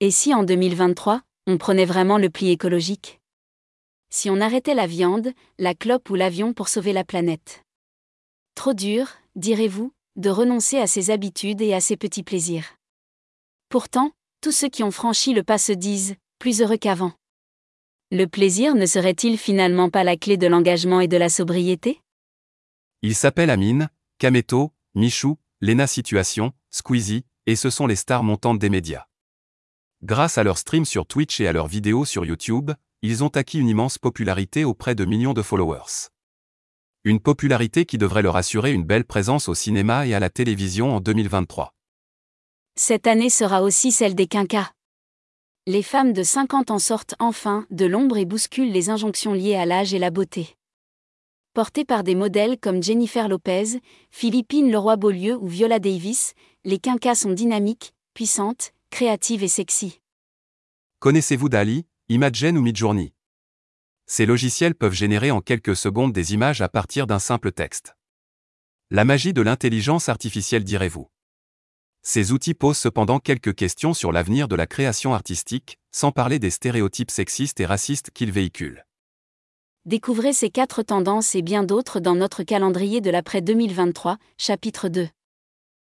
Et si en 2023, on prenait vraiment le pli écologique? Si on arrêtait la viande, la clope ou l'avion pour sauver la planète? Trop dur, direz-vous, de renoncer à ses habitudes et à ses petits plaisirs. Pourtant, tous ceux qui ont franchi le pas se disent, plus heureux qu'avant. Le plaisir ne serait-il finalement pas la clé de l'engagement et de la sobriété? Ils s'appellent Amine, Kameto, Michou, Lena Situation, Squeezie, et ce sont les stars montantes des médias. Grâce à leurs streams sur Twitch et à leurs vidéos sur YouTube, ils ont acquis une immense popularité auprès de millions de followers. Une popularité qui devrait leur assurer une belle présence au cinéma et à la télévision en 2023. Cette année sera aussi celle des quinquas. Les femmes de 50 ans sortent enfin de l'ombre et bousculent les injonctions liées à l'âge et la beauté. Portées par des modèles comme Jennifer Lopez, Philippine Leroy-Beaulieu ou Viola Davis, les quinquas sont dynamiques, puissantes, créatives et sexy. Connaissez-vous Dali, Imagen ou Midjourney? Ces logiciels peuvent générer en quelques secondes des images à partir d'un simple texte. La magie de l'intelligence artificielle direz-vous? Ces outils posent cependant quelques questions sur l'avenir de la création artistique, sans parler des stéréotypes sexistes et racistes qu'ils véhiculent. Découvrez ces quatre tendances et bien d'autres dans notre calendrier de l'après 2023, chapitre 2.